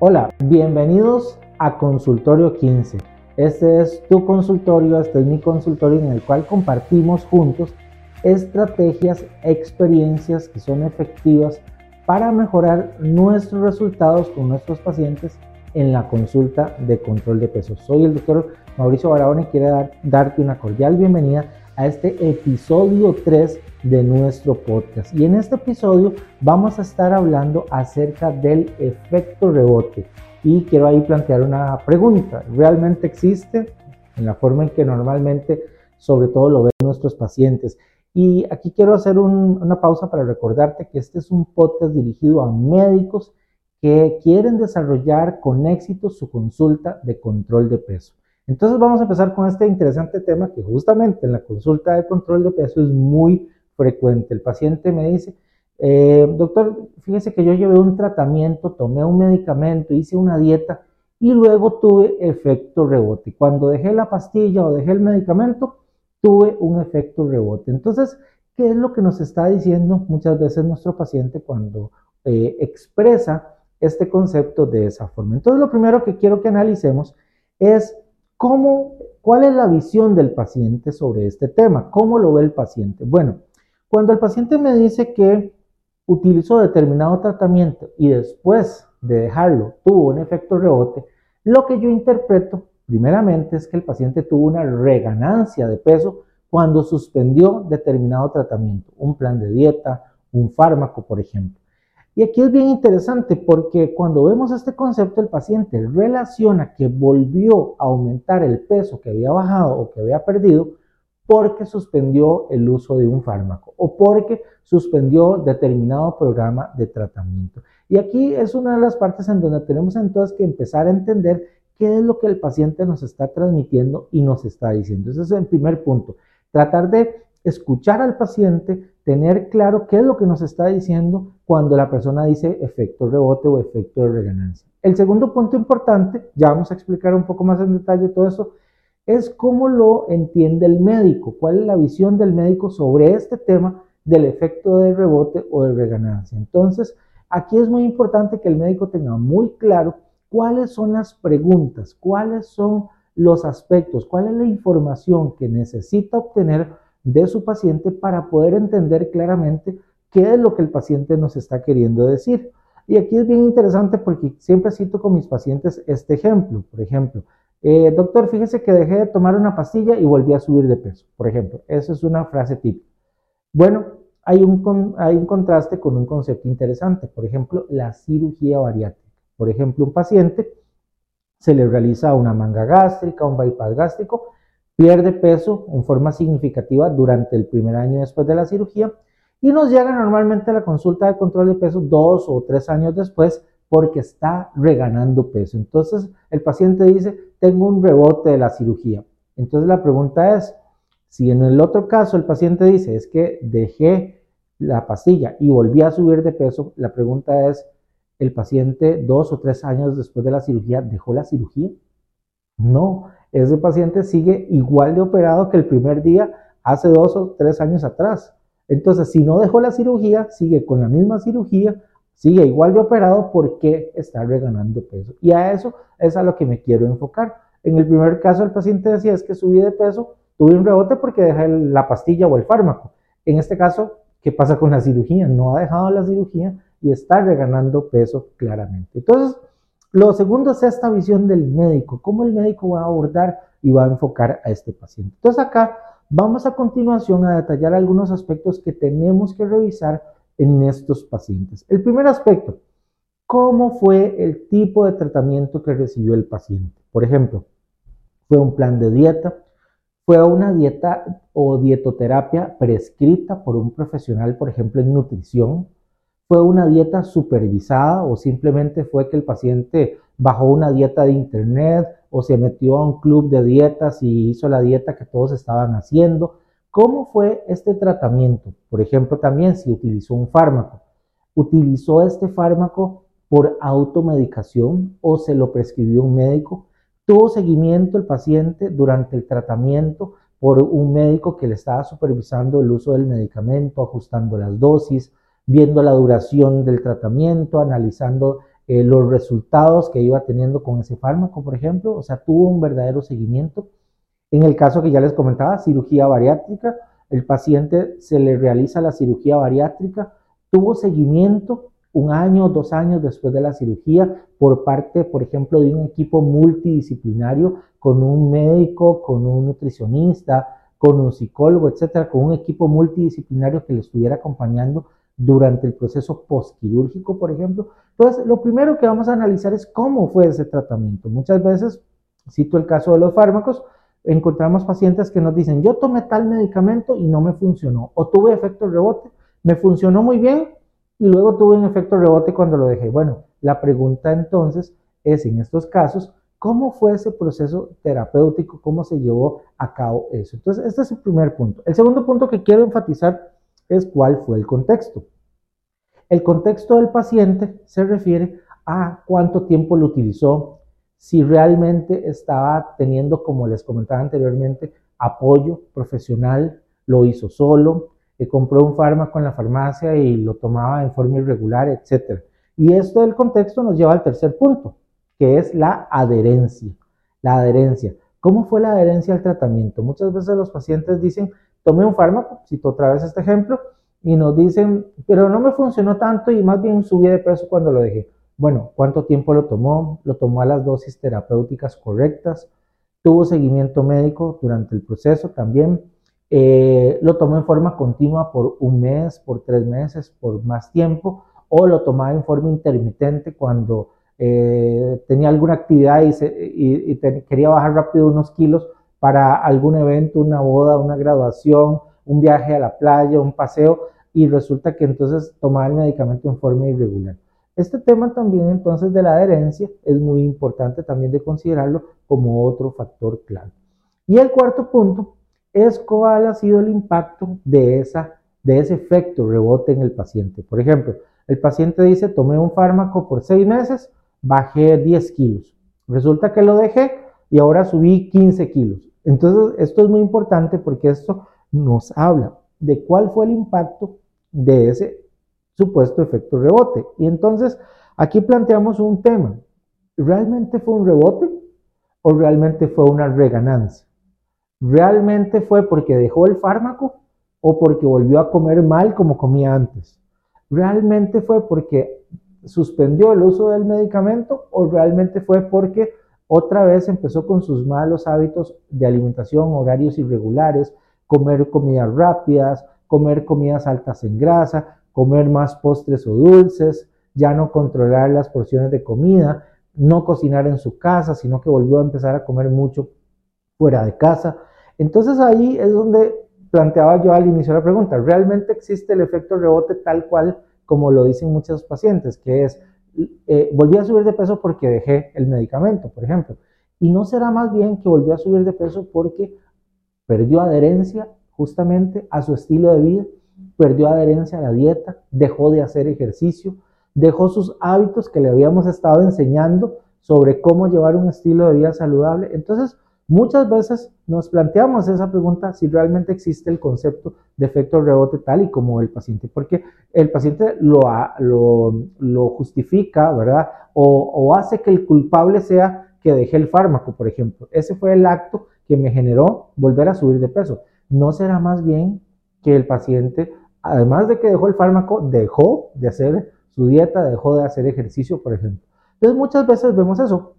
Hola, bienvenidos a Consultorio 15. Este es tu consultorio, este es mi consultorio en el cual compartimos juntos estrategias, experiencias que son efectivas para mejorar nuestros resultados con nuestros pacientes en la consulta de control de peso. Soy el doctor Mauricio Barahona y quiero darte una cordial bienvenida a este episodio 3 de nuestro podcast. Y en este episodio vamos a estar hablando acerca del efecto rebote. Y quiero ahí plantear una pregunta. ¿Realmente existe? En la forma en que normalmente, sobre todo, lo ven nuestros pacientes. Y aquí quiero hacer una pausa para recordarte que este es un podcast dirigido a médicos que quieren desarrollar con éxito su consulta de control de peso. Entonces vamos a empezar con este interesante tema que justamente en la consulta de control de peso es muy frecuente. El paciente me dice, eh, doctor, fíjese que yo llevé un tratamiento, tomé un medicamento, hice una dieta y luego tuve efecto rebote. Cuando dejé la pastilla o dejé el medicamento, tuve un efecto rebote. Entonces, ¿qué es lo que nos está diciendo muchas veces nuestro paciente cuando eh, expresa este concepto de esa forma? Entonces, lo primero que quiero que analicemos es cómo, cuál es la visión del paciente sobre este tema, cómo lo ve el paciente. Bueno, cuando el paciente me dice que utilizó determinado tratamiento y después de dejarlo tuvo un efecto rebote, lo que yo interpreto primeramente es que el paciente tuvo una reganancia de peso cuando suspendió determinado tratamiento, un plan de dieta, un fármaco, por ejemplo. Y aquí es bien interesante porque cuando vemos este concepto, el paciente relaciona que volvió a aumentar el peso que había bajado o que había perdido porque suspendió el uso de un fármaco o porque suspendió determinado programa de tratamiento. Y aquí es una de las partes en donde tenemos entonces que empezar a entender qué es lo que el paciente nos está transmitiendo y nos está diciendo. Ese es el primer punto. Tratar de escuchar al paciente, tener claro qué es lo que nos está diciendo cuando la persona dice efecto rebote o efecto de reganancia. El segundo punto importante, ya vamos a explicar un poco más en detalle todo eso, es cómo lo entiende el médico, cuál es la visión del médico sobre este tema del efecto de rebote o de reganancia. Entonces, aquí es muy importante que el médico tenga muy claro cuáles son las preguntas, cuáles son los aspectos, cuál es la información que necesita obtener de su paciente para poder entender claramente qué es lo que el paciente nos está queriendo decir. Y aquí es bien interesante porque siempre cito con mis pacientes este ejemplo. Por ejemplo, eh, doctor, fíjese que dejé de tomar una pastilla y volví a subir de peso, por ejemplo. Esa es una frase típica. Bueno, hay un, hay un contraste con un concepto interesante, por ejemplo, la cirugía bariátrica. Por ejemplo, un paciente se le realiza una manga gástrica, un bypass gástrico, pierde peso en forma significativa durante el primer año después de la cirugía y nos llega normalmente a la consulta de control de peso dos o tres años después porque está reganando peso. Entonces el paciente dice, tengo un rebote de la cirugía. Entonces la pregunta es, si en el otro caso el paciente dice, es que dejé la pastilla y volví a subir de peso, la pregunta es, ¿el paciente dos o tres años después de la cirugía dejó la cirugía? No, ese paciente sigue igual de operado que el primer día hace dos o tres años atrás. Entonces, si no dejó la cirugía, sigue con la misma cirugía, sigue igual de operado porque está reganando peso. Y a eso es a lo que me quiero enfocar. En el primer caso, el paciente decía es que subí de peso, tuve un rebote porque dejé la pastilla o el fármaco. En este caso, ¿qué pasa con la cirugía? No ha dejado la cirugía y está reganando peso claramente. Entonces, lo segundo es esta visión del médico, cómo el médico va a abordar y va a enfocar a este paciente. Entonces acá vamos a continuación a detallar algunos aspectos que tenemos que revisar en estos pacientes. El primer aspecto, ¿cómo fue el tipo de tratamiento que recibió el paciente? Por ejemplo, ¿fue un plan de dieta? ¿Fue una dieta o dietoterapia prescrita por un profesional, por ejemplo, en nutrición? ¿Fue una dieta supervisada o simplemente fue que el paciente bajó una dieta de internet o se metió a un club de dietas y hizo la dieta que todos estaban haciendo? ¿Cómo fue este tratamiento? Por ejemplo, también si utilizó un fármaco. ¿Utilizó este fármaco por automedicación o se lo prescribió un médico? ¿Tuvo seguimiento el paciente durante el tratamiento por un médico que le estaba supervisando el uso del medicamento, ajustando las dosis, viendo la duración del tratamiento, analizando eh, los resultados que iba teniendo con ese fármaco, por ejemplo, o sea, tuvo un verdadero seguimiento. En el caso que ya les comentaba, cirugía bariátrica, el paciente se le realiza la cirugía bariátrica, tuvo seguimiento un año, dos años después de la cirugía por parte, por ejemplo, de un equipo multidisciplinario con un médico, con un nutricionista, con un psicólogo, etcétera, con un equipo multidisciplinario que le estuviera acompañando durante el proceso postquirúrgico, por ejemplo. Entonces, lo primero que vamos a analizar es cómo fue ese tratamiento. Muchas veces, cito el caso de los fármacos, encontramos pacientes que nos dicen, yo tomé tal medicamento y no me funcionó, o tuve efecto rebote, me funcionó muy bien y luego tuve un efecto rebote cuando lo dejé. Bueno, la pregunta entonces es, en estos casos, ¿cómo fue ese proceso terapéutico? ¿Cómo se llevó a cabo eso? Entonces, este es el primer punto. El segundo punto que quiero enfatizar es cuál fue el contexto. El contexto del paciente se refiere a cuánto tiempo lo utilizó, si realmente estaba teniendo, como les comentaba anteriormente, apoyo profesional, lo hizo solo, que compró un fármaco en la farmacia y lo tomaba en forma irregular, etc. Y esto del contexto nos lleva al tercer punto, que es la adherencia. La adherencia. ¿Cómo fue la adherencia al tratamiento? Muchas veces los pacientes dicen, tomé un fármaco, cito otra vez este ejemplo, y nos dicen, pero no me funcionó tanto y más bien subí de peso cuando lo dejé. Bueno, ¿cuánto tiempo lo tomó? Lo tomó a las dosis terapéuticas correctas, tuvo seguimiento médico durante el proceso también, eh, lo tomó en forma continua por un mes, por tres meses, por más tiempo, o lo tomaba en forma intermitente cuando eh, tenía alguna actividad y, quería bajar rápido unos kilos para algún evento, una boda, una graduación, un viaje a la playa, un paseo, y resulta que entonces tomaba el medicamento en forma irregular. Este tema también entonces de la adherencia es muy importante también de considerarlo como otro factor clave. Y el cuarto punto es cuál ha sido el impacto de, esa, de ese efecto rebote en el paciente. Por ejemplo, el paciente dice, tomé un fármaco por seis meses, bajé 10 kilos. Resulta que lo dejé y ahora subí 15 kilos. Entonces, esto es muy importante porque esto nos habla de cuál fue el impacto de ese supuesto efecto rebote. Y entonces, aquí planteamos un tema. ¿Realmente fue un rebote o realmente fue una reganancia? ¿Realmente fue porque dejó el fármaco o porque volvió a comer mal como comía antes? ¿Realmente fue porque suspendió el uso del medicamento o realmente fue porque otra vez empezó con sus malos hábitos de alimentación, horarios irregulares, comer comidas rápidas, comer comidas altas en grasa, comer más postres o dulces, ya no controlar las porciones de comida, no cocinar en su casa, sino que volvió a empezar a comer mucho fuera de casa. Entonces ahí es donde planteaba yo al inicio la pregunta, ¿realmente existe el efecto rebote tal cual como lo dicen muchos pacientes, que es, eh, volví a subir de peso porque dejé el medicamento, por ejemplo? ¿Y no será más bien que volvió a subir de peso porque perdió adherencia justamente a su estilo de vida, perdió adherencia a la dieta, dejó de hacer ejercicio, dejó sus hábitos que le habíamos estado enseñando sobre cómo llevar un estilo de vida saludable? Entonces, Muchas veces nos planteamos esa pregunta si realmente existe el concepto de efecto rebote tal y como el paciente, porque el paciente lo, justifica, ¿verdad? O, hace que el culpable sea que dejé el fármaco, por ejemplo. Ese fue el acto que me generó volver a subir de peso. ¿No será más bien que el paciente, además de que dejó el fármaco, dejó de hacer su dieta, dejó de hacer ejercicio, por ejemplo? Entonces muchas veces vemos eso,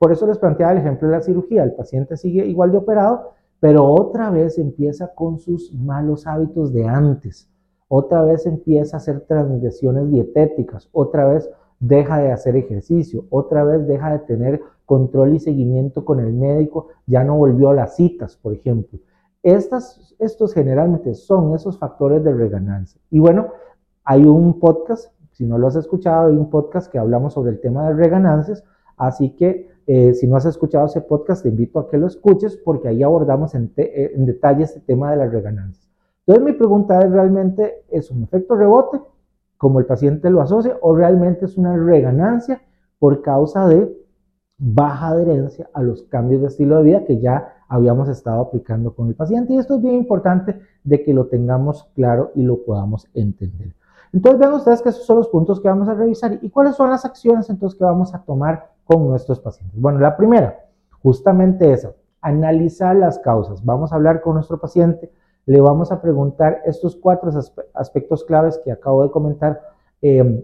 por eso les planteaba el ejemplo de la cirugía. El paciente sigue igual de operado, pero otra vez empieza con sus malos hábitos de antes. Otra vez empieza a hacer transgresiones dietéticas. Otra vez deja de hacer ejercicio. Otra vez deja de tener control y seguimiento con el médico. Ya no volvió a las citas, por ejemplo. Estas, estos generalmente son esos factores de reganancia. Y bueno, hay un podcast, si no lo has escuchado, hay un podcast que hablamos sobre el tema de reganancias. Así que eh, si no has escuchado ese podcast, te invito a que lo escuches porque ahí abordamos en, eh, detalle este tema de las reganancias. Entonces mi pregunta es, ¿realmente es un efecto rebote, como el paciente lo asocia, o realmente es una reganancia por causa de baja adherencia a los cambios de estilo de vida que ya habíamos estado aplicando con el paciente? Y esto es bien importante de que lo tengamos claro y lo podamos entender. Entonces vean ustedes que esos son los puntos que vamos a revisar y cuáles son las acciones entonces que vamos a tomar con nuestros pacientes. Bueno, la primera, justamente esa, analizar las causas. Vamos a hablar con nuestro paciente, le vamos a preguntar estos cuatro aspectos claves que acabo de comentar. Em,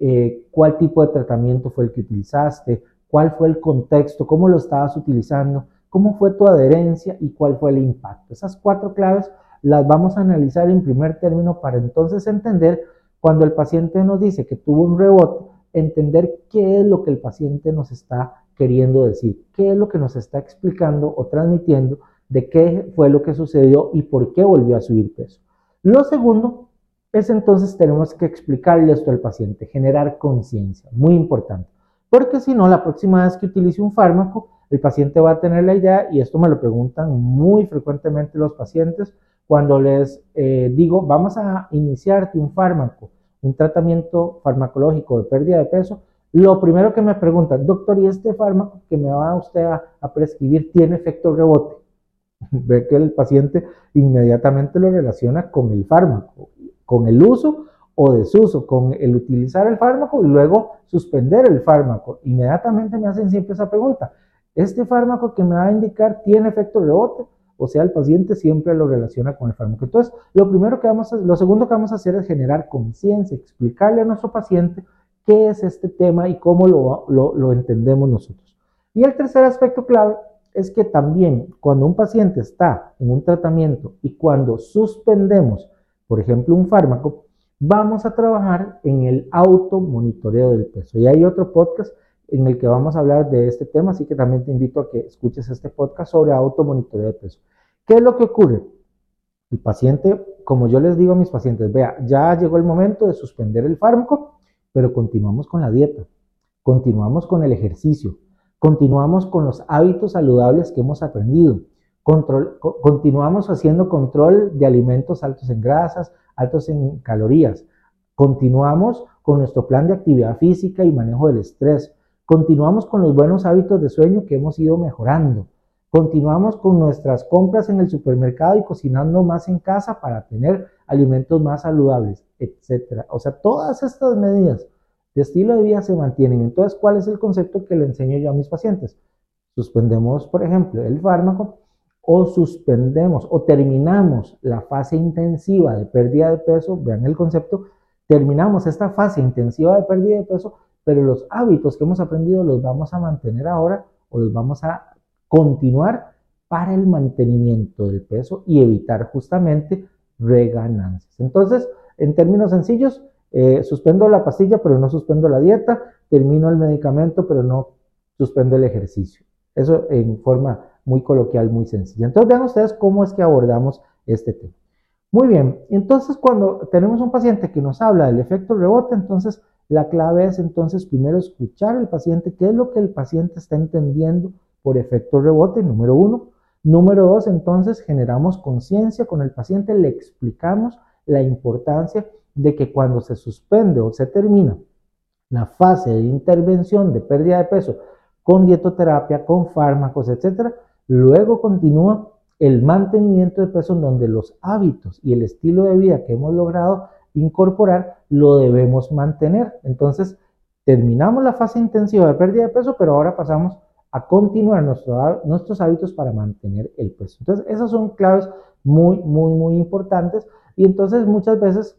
eh, cuál tipo de tratamiento fue el que utilizaste, cuál fue el contexto, cómo lo estabas utilizando, cómo fue tu adherencia y cuál fue el impacto. Esas cuatro claves las vamos a analizar en primer término para entonces entender cuando el paciente nos dice que tuvo un rebote, entender qué es lo que el paciente nos está queriendo decir, qué es lo que nos está explicando o transmitiendo de qué fue lo que sucedió y por qué volvió a subir peso. Lo segundo es entonces tenemos que explicarle esto al paciente, generar conciencia, muy importante, porque si no, la próxima vez que utilice un fármaco, el paciente va a tener la idea, y esto me lo preguntan muy frecuentemente los pacientes, cuando les eh, digo, vamos a iniciarte un fármaco, un tratamiento farmacológico de pérdida de peso, lo primero que me preguntan, doctor, ¿y este fármaco que me va usted a, a prescribir tiene efecto rebote? Ve que el paciente inmediatamente lo relaciona con el fármaco, con el uso o desuso, con el utilizar el fármaco y luego suspender el fármaco. Inmediatamente me hacen siempre esa pregunta. ¿Este fármaco que me va a indicar tiene efecto rebote? O sea, el paciente siempre lo relaciona con el fármaco. Entonces, lo primero que vamos a, lo segundo que vamos a hacer es generar conciencia, explicarle a nuestro paciente qué es este tema y cómo lo, lo entendemos nosotros. Y el tercer aspecto clave es que también cuando un paciente está en un tratamiento y cuando suspendemos, por ejemplo, un fármaco, vamos a trabajar en el automonitoreo del peso. Y hay otro podcast en el que vamos a hablar de este tema, así que también te invito a que escuches este podcast sobre automonitoreo de peso. ¿Qué es lo que ocurre? El paciente, como yo les digo a mis pacientes, vea, ya llegó el momento de suspender el fármaco, pero continuamos con la dieta, continuamos con el ejercicio, continuamos con los hábitos saludables que hemos aprendido, continuamos haciendo control de alimentos altos en grasas, altos en calorías, continuamos con nuestro plan de actividad física y manejo del estrés, continuamos con los buenos hábitos de sueño que hemos ido mejorando, Continuamos con nuestras compras en el supermercado y cocinando más en casa para tener alimentos más saludables, etc. O sea, todas estas medidas de estilo de vida se mantienen. Entonces, ¿cuál es el concepto que le enseño yo a mis pacientes? Suspendemos, por ejemplo, el fármaco o suspendemos o terminamos la fase intensiva de pérdida de peso, vean el concepto, terminamos esta fase intensiva de pérdida de peso, pero los hábitos que hemos aprendido los vamos a mantener ahora o los vamos a continuar para el mantenimiento del peso y evitar justamente reganancias. Entonces, en términos sencillos, eh, suspendo la pastilla, pero no suspendo la dieta, termino el medicamento, pero no suspendo el ejercicio. Eso en forma muy coloquial, muy sencilla. Entonces, vean ustedes cómo es que abordamos este tema. Muy bien, entonces cuando tenemos un paciente que nos habla del efecto rebote, entonces la clave es entonces primero escuchar al paciente, qué es lo que el paciente está entendiendo por efecto rebote, número uno. Número dos, entonces generamos conciencia con el paciente, le explicamos la importancia de que cuando se suspende o se termina la fase de intervención de pérdida de peso con dietoterapia, con fármacos, etcétera, luego continúa el mantenimiento de peso en donde los hábitos y el estilo de vida que hemos logrado incorporar lo debemos mantener. Entonces, terminamos la fase intensiva de pérdida de peso, pero ahora pasamos a continuar nuestros hábitos para mantener el peso. Entonces, esas son claves muy, muy, muy importantes. Y entonces muchas veces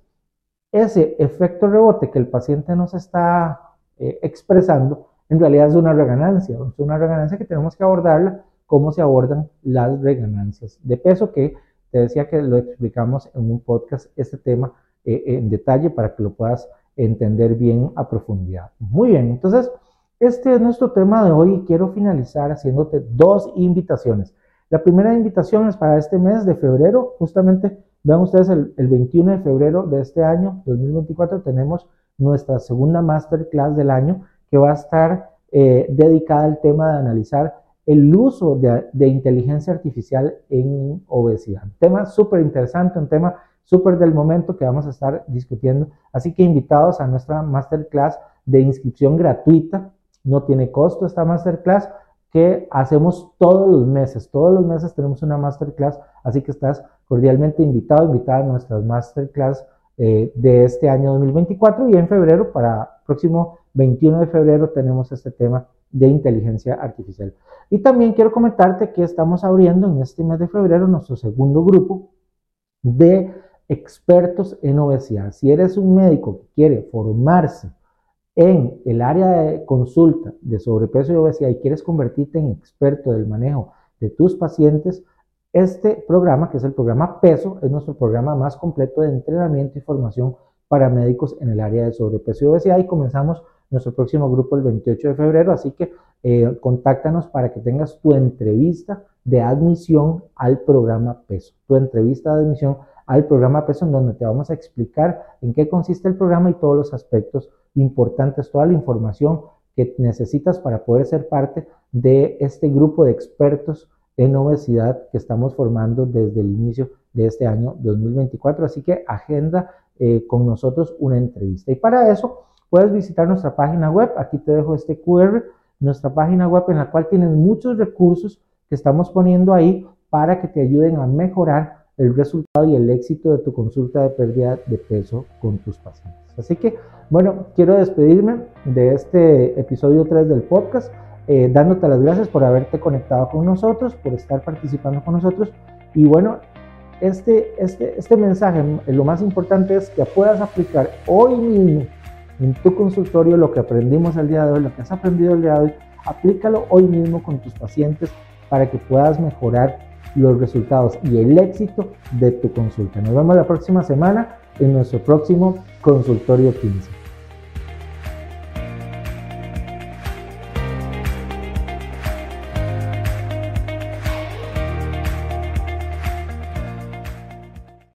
ese efecto rebote que el paciente nos está eh, expresando, en realidad es una reganancia, es una reganancia que tenemos que abordarla como se abordan las reganancias de peso, que te decía que lo explicamos en un podcast, este tema eh, en detalle para que lo puedas entender bien a profundidad. Muy bien, entonces este es nuestro tema de hoy y quiero finalizar haciéndote dos invitaciones. La primera invitación es para este mes de febrero, justamente, vean ustedes, el, 21 de febrero de este año, 2024, tenemos nuestra segunda masterclass del año que va a estar eh, dedicada al tema de analizar el uso de, inteligencia artificial en obesidad. Un tema súper interesante, un tema súper del momento que vamos a estar discutiendo. Así que invitados a nuestra masterclass de inscripción gratuita no tiene costo esta masterclass que hacemos todos los meses. Todos los meses tenemos una masterclass, así que estás cordialmente invitado, invitada a nuestras masterclass eh, de este año 2024 y en febrero, para próximo 21 de febrero, tenemos este tema de inteligencia artificial. Y también quiero comentarte que estamos abriendo en este mes de febrero nuestro segundo grupo de expertos en obesidad. Si eres un médico que quiere formarse en el área de consulta de sobrepeso y obesidad y quieres convertirte en experto del manejo de tus pacientes, este programa, que es el programa PESO, es nuestro programa más completo de entrenamiento y formación para médicos en el área de sobrepeso y obesidad y comenzamos nuestro próximo grupo el 28 de febrero, así que eh, contáctanos para que tengas tu entrevista de admisión al programa PESO, tu entrevista de admisión al programa PESO en donde te vamos a explicar en qué consiste el programa y todos los aspectos importantes, toda la información que necesitas para poder ser parte de este grupo de expertos en obesidad que estamos formando desde el inicio de este año 2024. Así que agenda eh, con nosotros una entrevista. Y para eso puedes visitar nuestra página web. Aquí te dejo este QR, nuestra página web en la cual tienes muchos recursos que estamos poniendo ahí para que te ayuden a mejorar el resultado y el éxito de tu consulta de pérdida de peso con tus pacientes. Así que, bueno, quiero despedirme de este episodio 3 del podcast, eh, dándote las gracias por haberte conectado con nosotros, por estar participando con nosotros. Y bueno, este, este, este mensaje, lo más importante es que puedas aplicar hoy mismo en tu consultorio lo que aprendimos el día de hoy, lo que has aprendido el día de hoy, aplícalo hoy mismo con tus pacientes para que puedas mejorar los resultados y el éxito de tu consulta. Nos vemos la próxima semana en nuestro próximo consultorio 15.